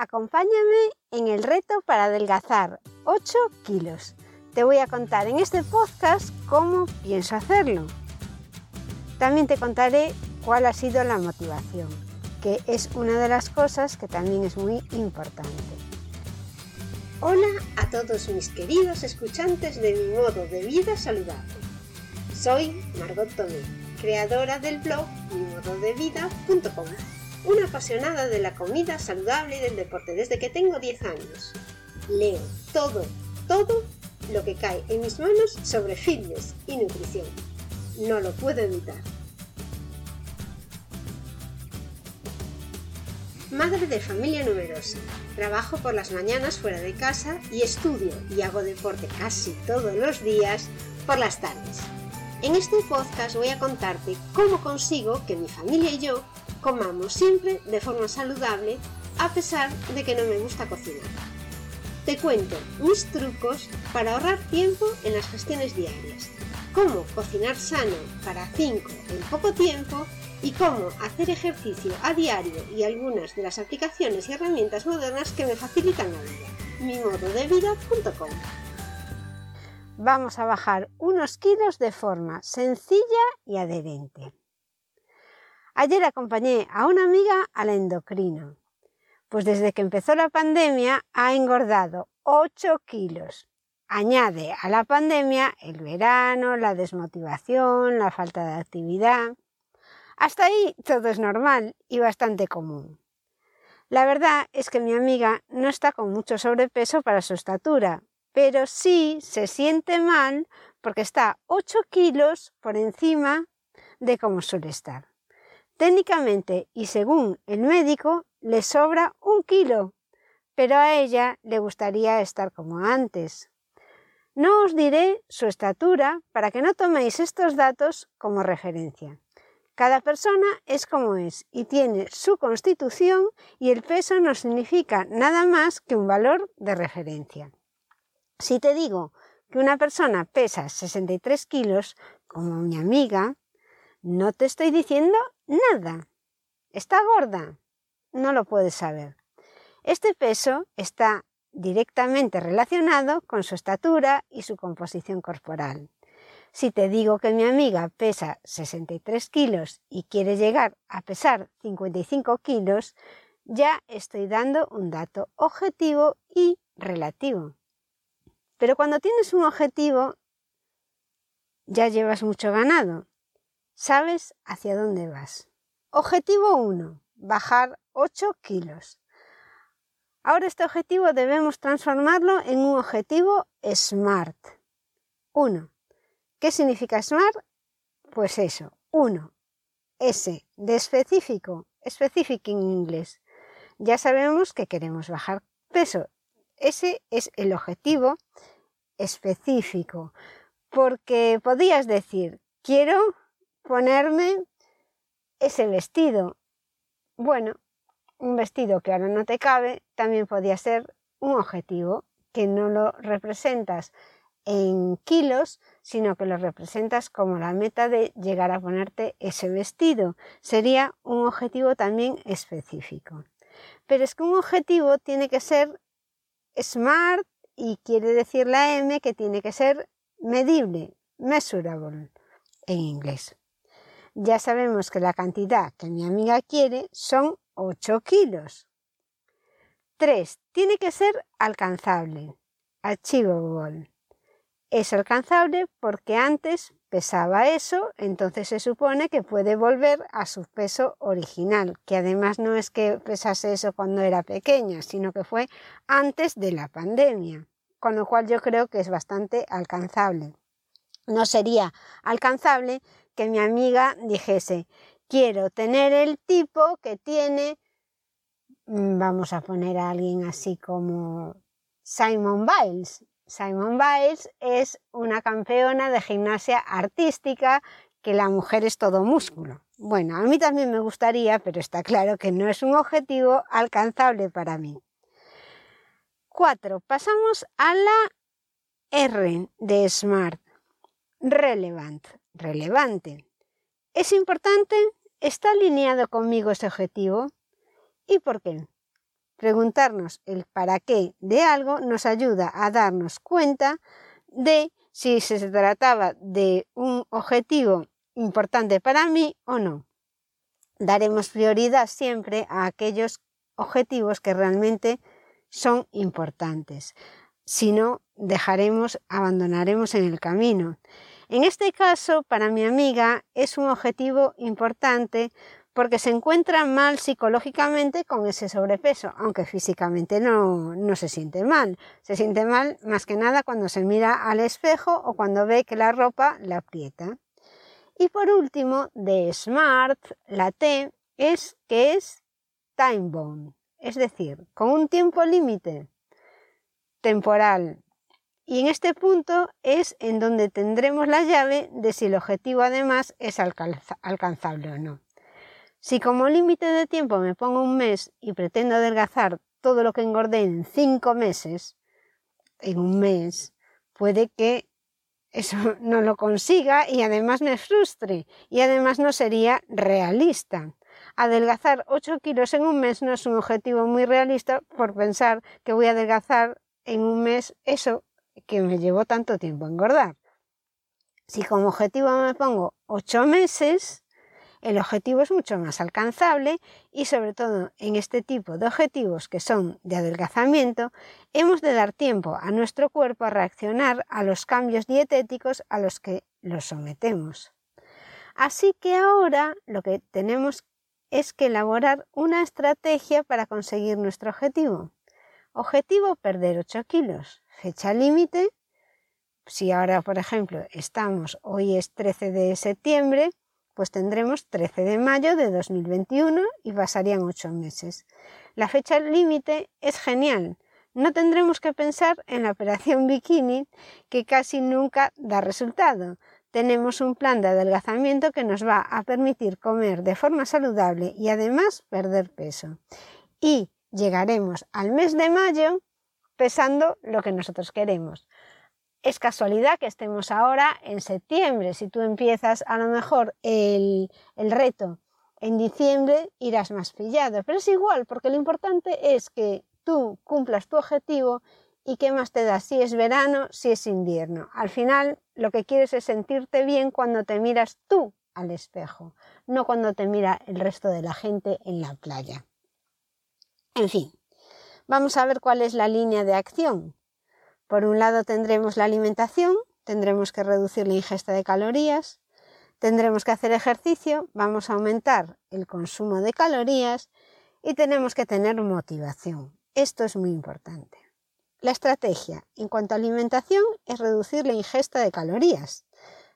acompáñame en el reto para adelgazar 8 kilos. Te voy a contar en este podcast cómo pienso hacerlo. También te contaré cuál ha sido la motivación, que es una de las cosas que también es muy importante. Hola a todos mis queridos escuchantes de mi modo de vida saludable. Soy Margot Tomé, creadora del blog mimododevida.com una apasionada de la comida saludable y del deporte desde que tengo 10 años. Leo todo, todo lo que cae en mis manos sobre fitness y nutrición. No lo puedo evitar. Madre de familia numerosa. Trabajo por las mañanas fuera de casa y estudio y hago deporte casi todos los días por las tardes. En este podcast voy a contarte cómo consigo que mi familia y yo comamos siempre de forma saludable a pesar de que no me gusta cocinar. Te cuento mis trucos para ahorrar tiempo en las gestiones diarias, cómo cocinar sano para 5 en poco tiempo y cómo hacer ejercicio a diario y algunas de las aplicaciones y herramientas modernas que me facilitan la vida. mimododevida.com Vamos a bajar unos kilos de forma sencilla y adherente. Ayer acompañé a una amiga al endocrino, pues desde que empezó la pandemia ha engordado 8 kilos. Añade a la pandemia el verano, la desmotivación, la falta de actividad. Hasta ahí todo es normal y bastante común. La verdad es que mi amiga no está con mucho sobrepeso para su estatura, pero sí se siente mal porque está 8 kilos por encima de cómo suele estar. Técnicamente y según el médico le sobra un kilo, pero a ella le gustaría estar como antes. No os diré su estatura para que no toméis estos datos como referencia. Cada persona es como es y tiene su constitución y el peso no significa nada más que un valor de referencia. Si te digo que una persona pesa 63 kilos, como mi amiga, no te estoy diciendo nada. ¿Está gorda? No lo puedes saber. Este peso está directamente relacionado con su estatura y su composición corporal. Si te digo que mi amiga pesa 63 kilos y quiere llegar a pesar 55 kilos, ya estoy dando un dato objetivo y relativo. Pero cuando tienes un objetivo, ya llevas mucho ganado Sabes hacia dónde vas. Objetivo 1. Bajar 8 kilos. Ahora este objetivo debemos transformarlo en un objetivo SMART. 1. ¿Qué significa SMART? Pues eso, 1. S de específico, specific en inglés. Ya sabemos que queremos bajar peso. Ese es el objetivo específico. Porque podías decir, quiero ponerme ese vestido. Bueno, un vestido que ahora no te cabe también podía ser un objetivo que no lo representas en kilos, sino que lo representas como la meta de llegar a ponerte ese vestido. Sería un objetivo también específico. Pero es que un objetivo tiene que ser smart y quiere decir la M que tiene que ser medible, measurable en inglés. Ya sabemos que la cantidad que mi amiga quiere son 8 kilos. 3. Tiene que ser alcanzable. Achievable. Es alcanzable porque antes pesaba eso, entonces se supone que puede volver a su peso original, que además no es que pesase eso cuando era pequeña, sino que fue antes de la pandemia, con lo cual yo creo que es bastante alcanzable. No sería alcanzable que mi amiga dijese, quiero tener el tipo que tiene, mm, vamos a poner a alguien así como Simon Biles. Simon Biles es una campeona de gimnasia artística que la mujer es todo músculo. Bueno, a mí también me gustaría, pero está claro que no es un objetivo alcanzable para mí. Cuatro, Pasamos a la R de SMART. Relevant relevante. ¿Es importante? ¿Está alineado conmigo ese objetivo? ¿Y por qué? Preguntarnos el para qué de algo nos ayuda a darnos cuenta de si se trataba de un objetivo importante para mí o no. Daremos prioridad siempre a aquellos objetivos que realmente son importantes. Si no, dejaremos, abandonaremos en el camino. En este caso, para mi amiga, es un objetivo importante porque se encuentra mal psicológicamente con ese sobrepeso, aunque físicamente no, no, se siente mal. Se siente mal más que nada cuando se mira al espejo o cuando ve que la ropa la aprieta. Y por último, de SMART, la T es que es time bound, es decir, con un tiempo límite temporal. Y en este punto es en donde tendremos la llave de si el objetivo además es alcanzable o no. Si como límite de tiempo me pongo un mes y pretendo adelgazar todo lo que engordé en cinco meses, en un mes, puede que eso no lo consiga y además me frustre y además no sería realista. Adelgazar 8 kilos en un mes no es un objetivo muy realista por pensar que voy a adelgazar en un mes eso que me llevó tanto tiempo engordar. Si como objetivo me pongo 8 meses, el objetivo es mucho más alcanzable y sobre todo en este tipo de objetivos que son de adelgazamiento, hemos de dar tiempo a nuestro cuerpo a reaccionar a los cambios dietéticos a los que los sometemos. Así que ahora lo que tenemos es que elaborar una estrategia para conseguir nuestro objetivo. Objetivo perder 8 kilos. Fecha límite. Si ahora, por ejemplo, estamos, hoy es 13 de septiembre, pues tendremos 13 de mayo de 2021 y pasarían 8 meses. La fecha límite es genial. No tendremos que pensar en la operación bikini que casi nunca da resultado. Tenemos un plan de adelgazamiento que nos va a permitir comer de forma saludable y además perder peso. Y llegaremos al mes de mayo lo que nosotros queremos es casualidad que estemos ahora en septiembre. Si tú empiezas a lo mejor el, reto en diciembre, irás más pillado. Pero es igual, porque lo importante es que tú cumplas tu objetivo y qué más te da si es verano, si es invierno. Al final, lo que quieres es sentirte bien cuando te miras tú al espejo, no cuando te mira el resto de la gente en la playa. En fin, vamos a ver cuál es la línea de acción. Por un lado tendremos la alimentación, tendremos que reducir la ingesta de calorías, tendremos que hacer ejercicio, vamos a aumentar el consumo de calorías y tenemos que tener motivación. Esto es muy importante. La estrategia en cuanto a alimentación es reducir la ingesta de calorías.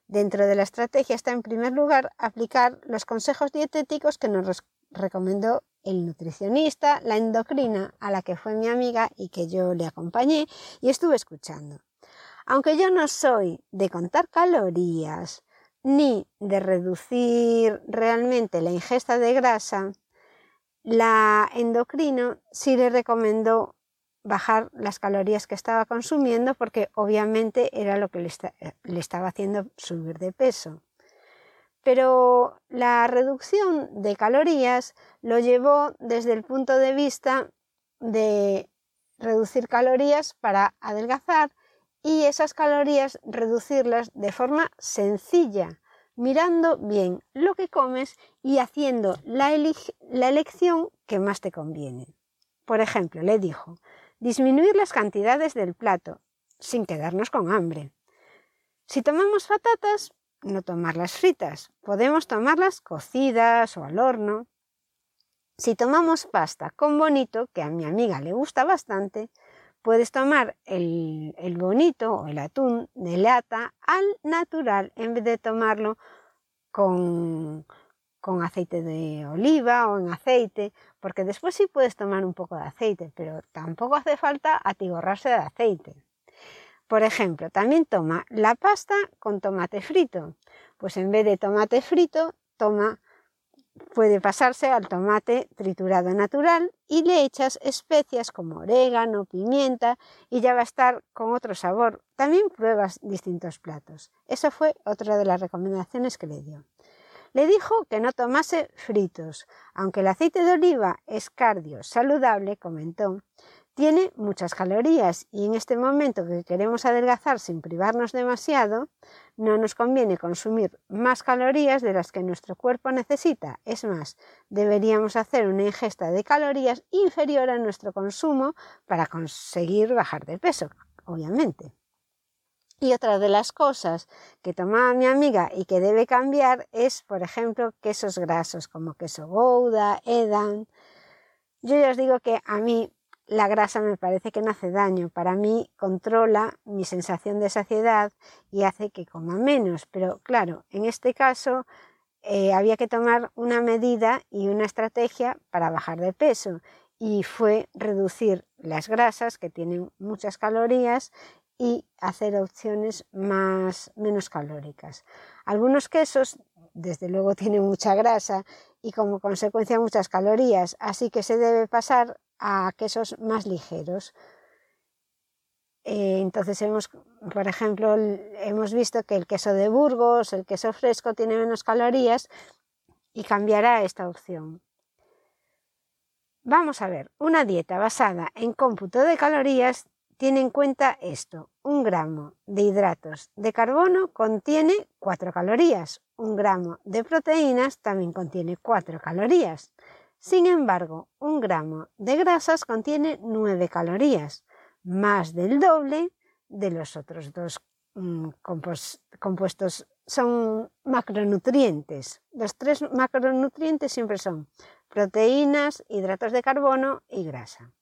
Dentro de la estrategia está en primer lugar aplicar los consejos dietéticos que nos recomendó el nutricionista, la endocrina, a la que fue mi amiga y que yo le acompañé y estuve escuchando. Aunque yo no soy de contar calorías ni de reducir realmente la ingesta de grasa, la endocrino sí le recomendó bajar las calorías que estaba consumiendo porque obviamente era lo que le, le estaba haciendo subir de peso pero la reducción de calorías lo llevó desde el punto de vista de reducir calorías para adelgazar y esas calorías reducirlas de forma sencilla, mirando bien lo que comes y haciendo la, elección que más te conviene. Por ejemplo, le dijo, disminuir las cantidades del plato sin quedarnos con hambre. Si tomamos patatas, no tomarlas fritas, podemos tomarlas cocidas o al horno. Si tomamos pasta con bonito, que a mi amiga le gusta bastante, puedes tomar el, el bonito o el atún de lata al natural en vez de tomarlo con, con aceite de oliva o en aceite, porque después sí puedes tomar un poco de aceite, pero tampoco hace falta atiborrarse de aceite. Por ejemplo, también toma la pasta con tomate frito. Pues en vez de tomate frito, toma, puede pasarse al tomate triturado natural y le echas especias como orégano, pimienta y ya va a estar con otro sabor. También pruebas distintos platos. Eso fue otra de las recomendaciones que le dio. Le dijo que no tomase fritos. Aunque el aceite de oliva es cardio saludable, comentó, tiene muchas calorías y en este momento que queremos adelgazar sin privarnos demasiado, no nos conviene consumir más calorías de las que nuestro cuerpo necesita. Es más, deberíamos hacer una ingesta de calorías inferior a nuestro consumo para conseguir bajar de peso, obviamente. Y otra de las cosas que tomaba mi amiga y que debe cambiar es, por ejemplo, quesos grasos como queso Gouda, Edam. Yo ya os digo que a mí la grasa me parece que no hace daño. Para mí controla mi sensación de saciedad y hace que coma menos. Pero claro, en este caso eh, había que tomar una medida y una estrategia para bajar de peso. Y fue reducir las grasas que tienen muchas calorías y hacer opciones más menos calóricas. Algunos quesos desde luego tienen mucha grasa y como consecuencia muchas calorías, así que se debe pasar a quesos más ligeros. Eh, entonces hemos, por ejemplo, hemos visto que el queso de Burgos, el queso fresco, tiene menos calorías y cambiará esta opción. Vamos a ver, una dieta basada en cómputo de calorías tiene en cuenta esto. Un gramo de hidratos de carbono contiene 4 calorías. Un gramo de proteínas también contiene 4 calorías. Sin embargo, un gramo de grasas contiene 9 calorías, más del doble de los otros dos mm, compuestos. Son macronutrientes. Los tres macronutrientes siempre son proteínas, hidratos de carbono y grasa.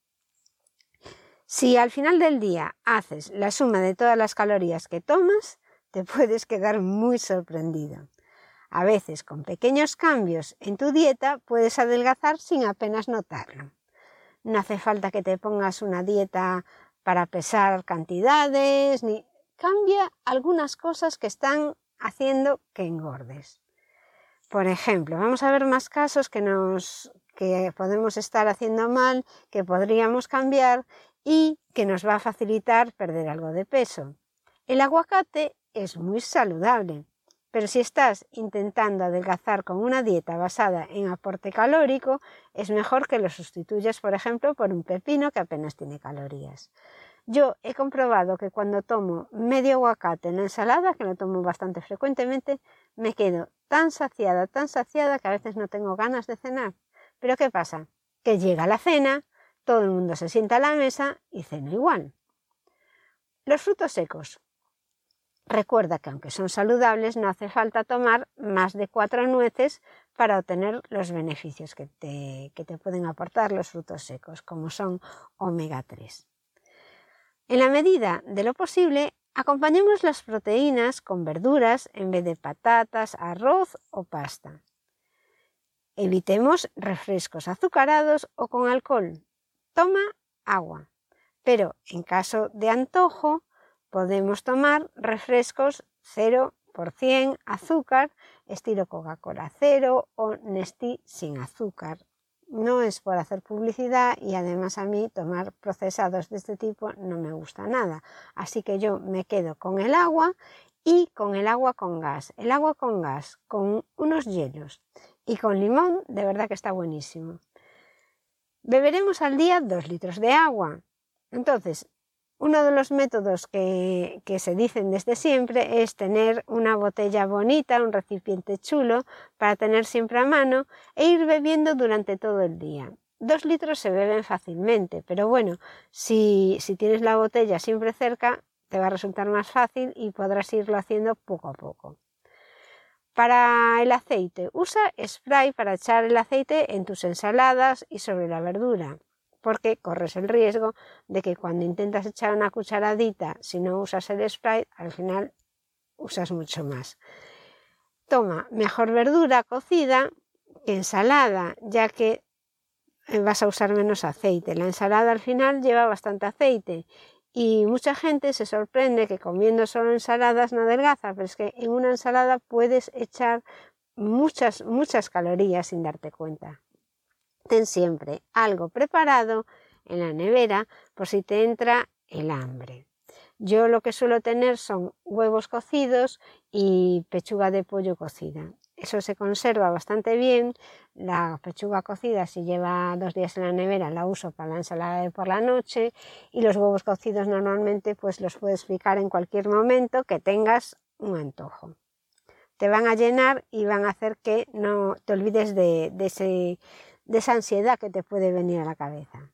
Si al final del día haces la suma de todas las calorías que tomas, te puedes quedar muy sorprendido. A veces con pequeños cambios en tu dieta puedes adelgazar sin apenas notarlo. No hace falta que te pongas una dieta para pesar cantidades, ni cambia algunas cosas que están haciendo que engordes. Por ejemplo, vamos a ver más casos que nos que podemos estar haciendo mal, que podríamos cambiar y que nos va a facilitar perder algo de peso. El aguacate es muy saludable, pero si estás intentando adelgazar con una dieta basada en aporte calórico, es mejor que lo sustituyas, por ejemplo, por un pepino que apenas tiene calorías. Yo he comprobado que cuando tomo medio aguacate en la ensalada, que lo tomo bastante frecuentemente, me quedo tan saciada, tan saciada que a veces no tengo ganas de cenar. Pero ¿qué pasa? Que llega la cena todo el mundo se sienta a la mesa y cena igual. Los frutos secos. Recuerda que aunque son saludables, no hace falta tomar más de cuatro nueces para obtener los beneficios que te, que te pueden aportar los frutos secos, como son omega 3. En la medida de lo posible, acompañemos las proteínas con verduras en vez de patatas, arroz o pasta. Evitemos refrescos azucarados o con alcohol, toma agua. Pero en caso de antojo podemos tomar refrescos 0% azúcar, estilo Coca-Cola cero o Nestí sin azúcar. No es por hacer publicidad y además a mí tomar procesados de este tipo no me gusta nada. Así que yo me quedo con el agua y con el agua con gas. El agua con gas con unos hielos y con limón de verdad que está buenísimo. Beberemos al día dos litros de agua. Entonces, uno de los métodos que, se dicen desde siempre es tener una botella bonita, un recipiente chulo para tener siempre a mano e ir bebiendo durante todo el día. Dos litros se beben fácilmente, pero bueno, si, si tienes la botella siempre cerca, te va a resultar más fácil y podrás irlo haciendo poco a poco. Para el aceite, usa spray para echar el aceite en tus ensaladas y sobre la verdura, porque corres el riesgo de que cuando intentas echar una cucharadita, si no usas el spray, al final usas mucho más. Toma mejor verdura cocida que ensalada, ya que eh, vas a usar menos aceite. La ensalada al final lleva bastante aceite y mucha gente se sorprende que comiendo solo ensaladas no adelgaza, pero es que en una ensalada puedes echar muchas, muchas calorías sin darte cuenta. Ten siempre algo preparado en la nevera por si te entra el hambre. Yo lo que suelo tener son huevos cocidos y pechuga de pollo cocida. eso se conserva bastante bien. La pechuga cocida, si lleva dos días en la nevera, la uso para la ensalada de por la noche. Y los huevos cocidos normalmente pues los puedes picar en cualquier momento que tengas un antojo. Te van a llenar y van a hacer que no te olvides de, de esa ansiedad que te puede venir a la cabeza.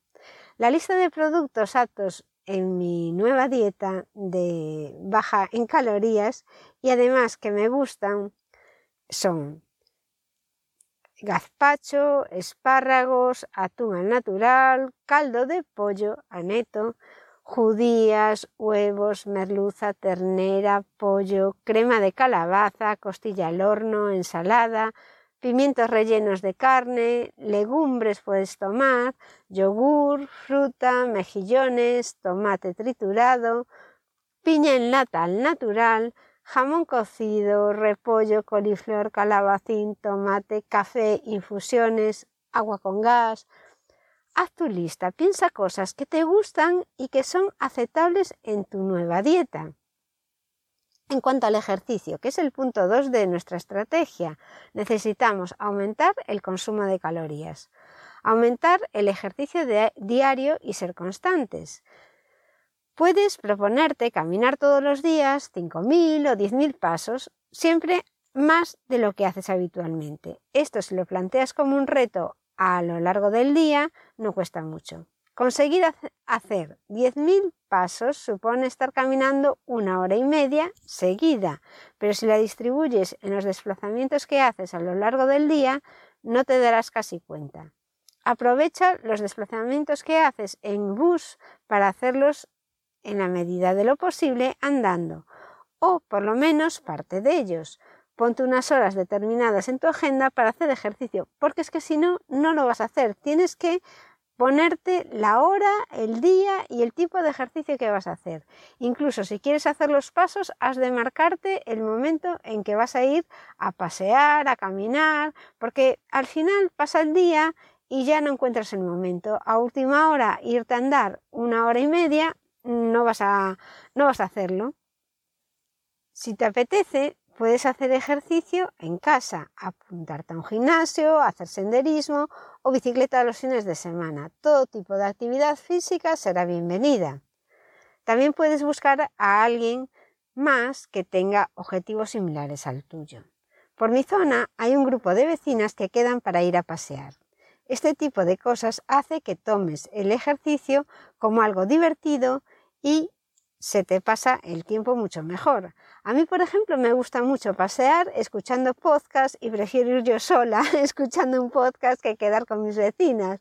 La lista de productos aptos en mi nueva dieta de baja en calorías y además que me gustan son gazpacho, espárragos, atún al natural, caldo de pollo aneto, judías, huevos, merluza, ternera, pollo, crema de calabaza, costilla al horno, ensalada, pimientos rellenos de carne, legumbres puedes tomar, yogur, fruta, mejillones, tomate triturado, piña en lata al natural, jamón cocido, repollo, coliflor, calabacín, tomate, café, infusiones, agua con gas. Haz tu lista, piensa cosas que te gustan y que son aceptables en tu nueva dieta. En cuanto al ejercicio, que es el punto 2 de nuestra estrategia, necesitamos aumentar el consumo de calorías, aumentar el ejercicio diario y ser constantes. Puedes proponerte caminar todos los días 5.000 o 10.000 pasos, siempre más de lo que haces habitualmente. Esto si lo planteas como un reto a lo largo del día, no cuesta mucho. Conseguir hacer 10.000 pasos supone estar caminando una hora y media seguida, pero si la distribuyes en los desplazamientos que haces a lo largo del día, no te darás casi cuenta. Aprovecha los desplazamientos que haces en bus para hacerlos en la medida de lo posible andando, o por lo menos parte de ellos. Ponte unas horas determinadas en tu agenda para hacer ejercicio, porque es que si no, no lo vas a hacer. Tienes que ponerte la hora, el día y el tipo de ejercicio que vas a hacer. Incluso si quieres hacer los pasos, has de marcarte el momento en que vas a ir a pasear, a caminar, porque al final pasa el día y ya no encuentras el momento. A última hora, irte a andar una hora y media, no vas a, no vas a hacerlo. Si te apetece, Puedes hacer ejercicio en casa, apuntarte a un gimnasio, hacer senderismo o bicicleta los fines de semana. Todo tipo de actividad física será bienvenida. También puedes buscar a alguien más que tenga objetivos similares al tuyo. Por mi zona hay un grupo de vecinas que quedan para ir a pasear. Este tipo de cosas hace que tomes el ejercicio como algo divertido y se te pasa el tiempo mucho mejor. A mí, por ejemplo, me gusta mucho pasear escuchando podcast y prefiero ir yo sola escuchando un podcast que quedar con mis vecinas.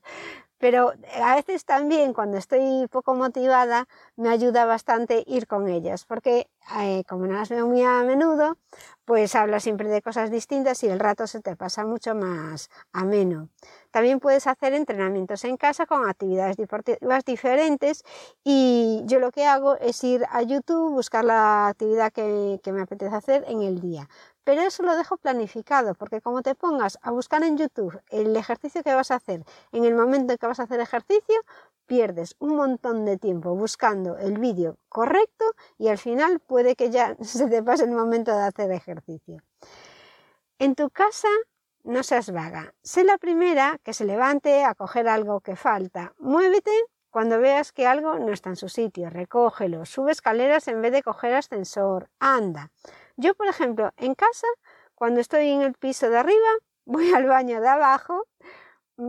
Pero a veces también cuando estoy poco motivada me ayuda bastante ir con ellas, porque eh, como no las veo muy a menudo, pues hablas siempre de cosas distintas y el rato se te pasa mucho más ameno. También puedes hacer entrenamientos en casa con actividades deportivas diferentes y yo lo que hago es ir a YouTube, buscar la actividad que, que me apetece hacer en el día. Pero eso lo dejo planificado, porque como te pongas a buscar en YouTube el ejercicio que vas a hacer en el momento en que vas a hacer ejercicio, pierdes un montón de tiempo buscando el vídeo correcto y al final puede que ya se te pase el momento de hacer ejercicio. En tu casa no seas vaga. Sé la primera que se levante a coger algo que falta. Muévete cuando veas que algo no está en su sitio. Recógelo. Sube escaleras en vez de coger ascensor. Anda. Yo, por ejemplo, en casa, cuando estoy en el piso de arriba, voy al baño de abajo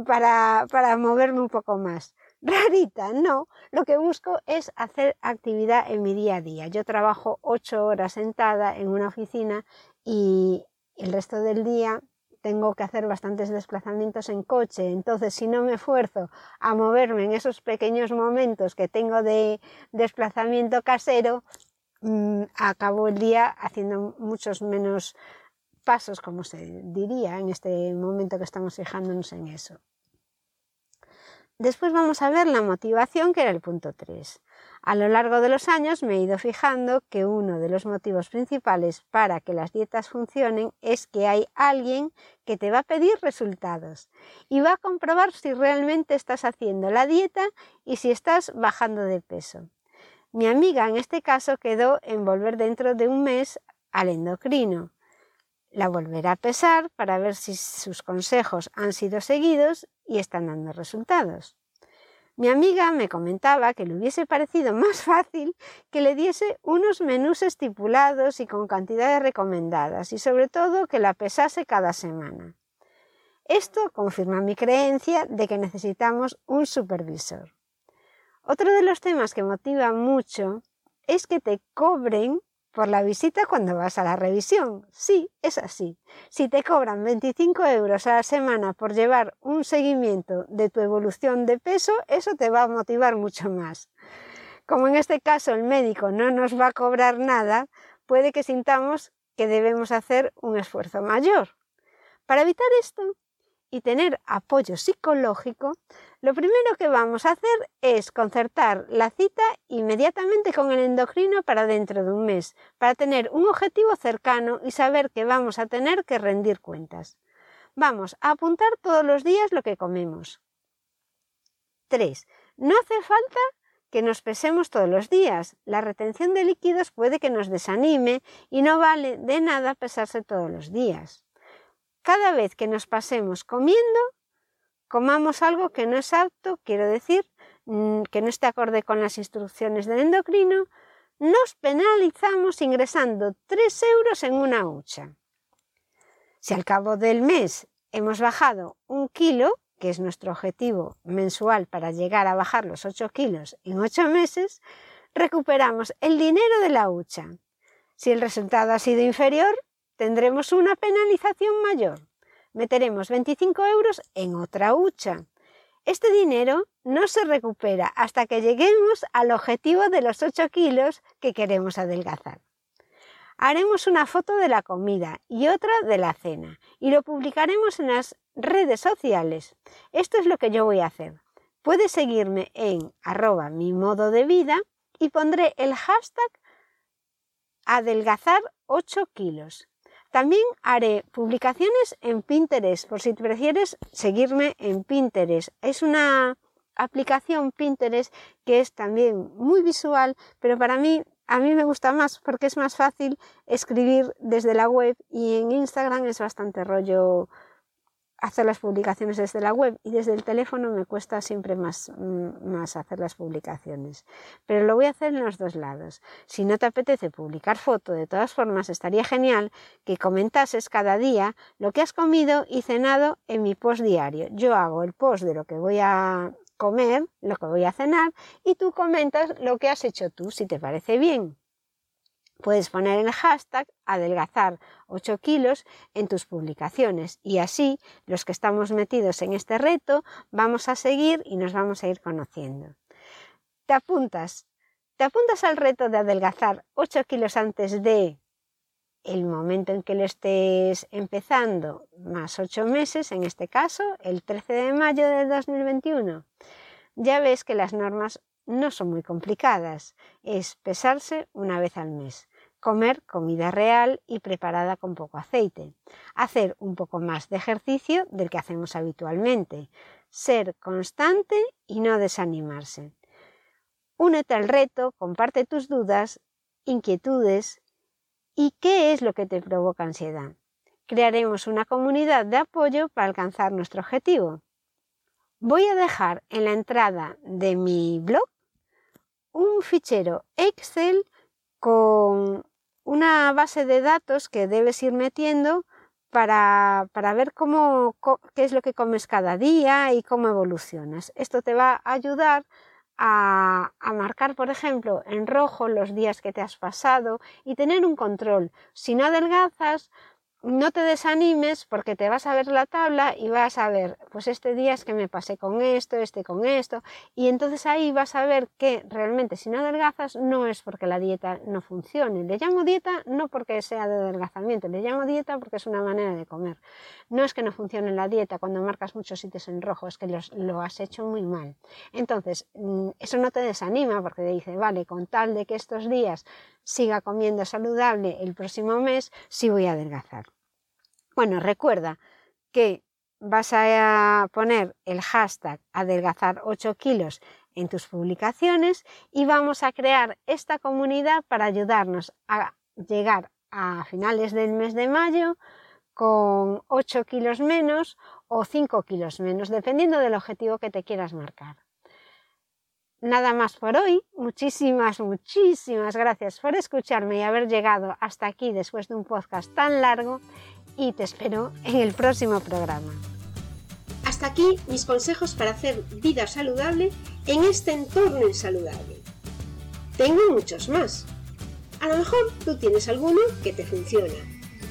para, para moverme un poco más. Rarita, no. Lo que busco es hacer actividad en mi día a día. Yo trabajo ocho horas sentada en una oficina y el resto del día tengo que hacer bastantes desplazamientos en coche, entonces si no me esfuerzo a moverme en esos pequeños momentos que tengo de desplazamiento casero, mm, acabo el día haciendo muchos menos pasos, como se diría en este momento que estamos fijándonos en eso. Después vamos a ver la motivación, que era el punto 3. A lo largo de los años me he ido fijando que uno de los motivos principales para que las dietas funcionen es que hay alguien que te va a pedir resultados y va a comprobar si realmente estás haciendo la dieta y si estás bajando de peso. Mi amiga en este caso quedó en volver dentro de un mes al endocrino. La volverá a pesar para ver si sus consejos han sido seguidos y están dando resultados. Mi amiga me comentaba que le hubiese parecido más fácil que le diese unos menús estipulados y con cantidades recomendadas y sobre todo que la pesase cada semana. Esto confirma mi creencia de que necesitamos un supervisor. Otro de los temas que motiva mucho es que te cobren por la visita cuando vas a la revisión. Sí, es así. Si te cobran 25 euros a la semana por llevar un seguimiento de tu evolución de peso, eso te va a motivar mucho más. Como en este caso el médico no nos va a cobrar nada, puede que sintamos que debemos hacer un esfuerzo mayor. Para evitar esto, y tener apoyo psicológico, lo primero que vamos a hacer es concertar la cita inmediatamente con el endocrino para dentro de un mes, para tener un objetivo cercano y saber que vamos a tener que rendir cuentas. Vamos a apuntar todos los días lo que comemos. 3. No hace falta que nos pesemos todos los días. La retención de líquidos puede que nos desanime y no vale de nada pesarse todos los días cada vez que nos pasemos comiendo, comamos algo que no es apto, quiero decir, mm, que no esté acorde con las instrucciones del endocrino, nos penalizamos ingresando 3 euros en una hucha. Si al cabo del mes hemos bajado un kilo, que es nuestro objetivo mensual para llegar a bajar los 8 kilos en 8 meses, recuperamos el dinero de la hucha. Si el resultado ha sido inferior, tendremos una penalización mayor. Meteremos 25 euros en otra hucha. Este dinero no se recupera hasta que lleguemos al objetivo de los 8 kilos que queremos adelgazar. Haremos una foto de la comida y otra de la cena y lo publicaremos en las redes sociales. Esto es lo que yo voy a hacer. Puedes seguirme en arroba mi modo de vida y pondré el hashtag adelgazar 8 kilos. También haré publicaciones en Pinterest, por si prefieres seguirme en Pinterest. Es una aplicación Pinterest que es también muy visual, pero para mí a mí me gusta más porque es más fácil escribir desde la web y en Instagram es bastante rollo hacer las publicaciones desde la web y desde el teléfono me cuesta siempre más, mm, más hacer las publicaciones. Pero lo voy a hacer en los dos lados. Si no te apetece publicar foto, de todas formas estaría genial que comentases cada día lo que has comido y cenado en mi post diario. Yo hago el post de lo que voy a comer, lo que voy a cenar y tú comentas lo que has hecho tú, si te parece bien. Puedes poner el hashtag adelgazar 8 kilos en tus publicaciones y así los que estamos metidos en este reto vamos a seguir y nos vamos a ir conociendo. Te apuntas, te apuntas al reto de adelgazar 8 kilos antes de el momento en que lo estés empezando, más 8 meses, en este caso, el 13 de mayo de 2021. Ya ves que las normas no son muy complicadas, es pesarse una vez al mes, comer comida real y preparada con poco aceite, hacer un poco más de ejercicio del que hacemos habitualmente, ser constante y no desanimarse. Únete al reto, comparte tus dudas, inquietudes y qué es lo que te provoca ansiedad. Crearemos una comunidad de apoyo para alcanzar nuestro objetivo. Voy a dejar en la entrada de mi blog un fichero Excel con una base de datos que debes ir metiendo para, ver cómo, qué es lo que comes cada día y cómo evolucionas. Esto te va a ayudar a, a, marcar, por ejemplo, en rojo los días que te has pasado y tener un control. Si no adelgazas, no te desanimes porque te vas a ver la tabla y vas a ver, pues este día es que me pasé con esto, este con esto, y entonces ahí vas a ver que realmente si no adelgazas no es porque la dieta no funcione. Le llamo dieta no porque sea de adelgazamiento, le llamo dieta porque es una manera de comer. No es que no funcione la dieta cuando marcas muchos sitios en rojo, es que lo has hecho muy mal. Entonces, mm, eso no te desanima porque te dice, vale, con tal de que estos días siga comiendo saludable el próximo mes, sí voy a adelgazar. Bueno, recuerda que vas a poner el hashtag adelgazar 8 kilos en tus publicaciones y vamos a crear esta comunidad para ayudarnos a llegar a finales del mes de mayo con 8 kilos menos o 5 kilos menos, dependiendo del objetivo que te quieras marcar. Nada más por hoy. Muchísimas, muchísimas gracias por escucharme y haber llegado hasta aquí después de un podcast tan largo y te espero en el próximo programa. Hasta aquí mis consejos para hacer vida saludable en este entorno insaludable. Tengo muchos más. A lo mejor tú tienes alguno que te funciona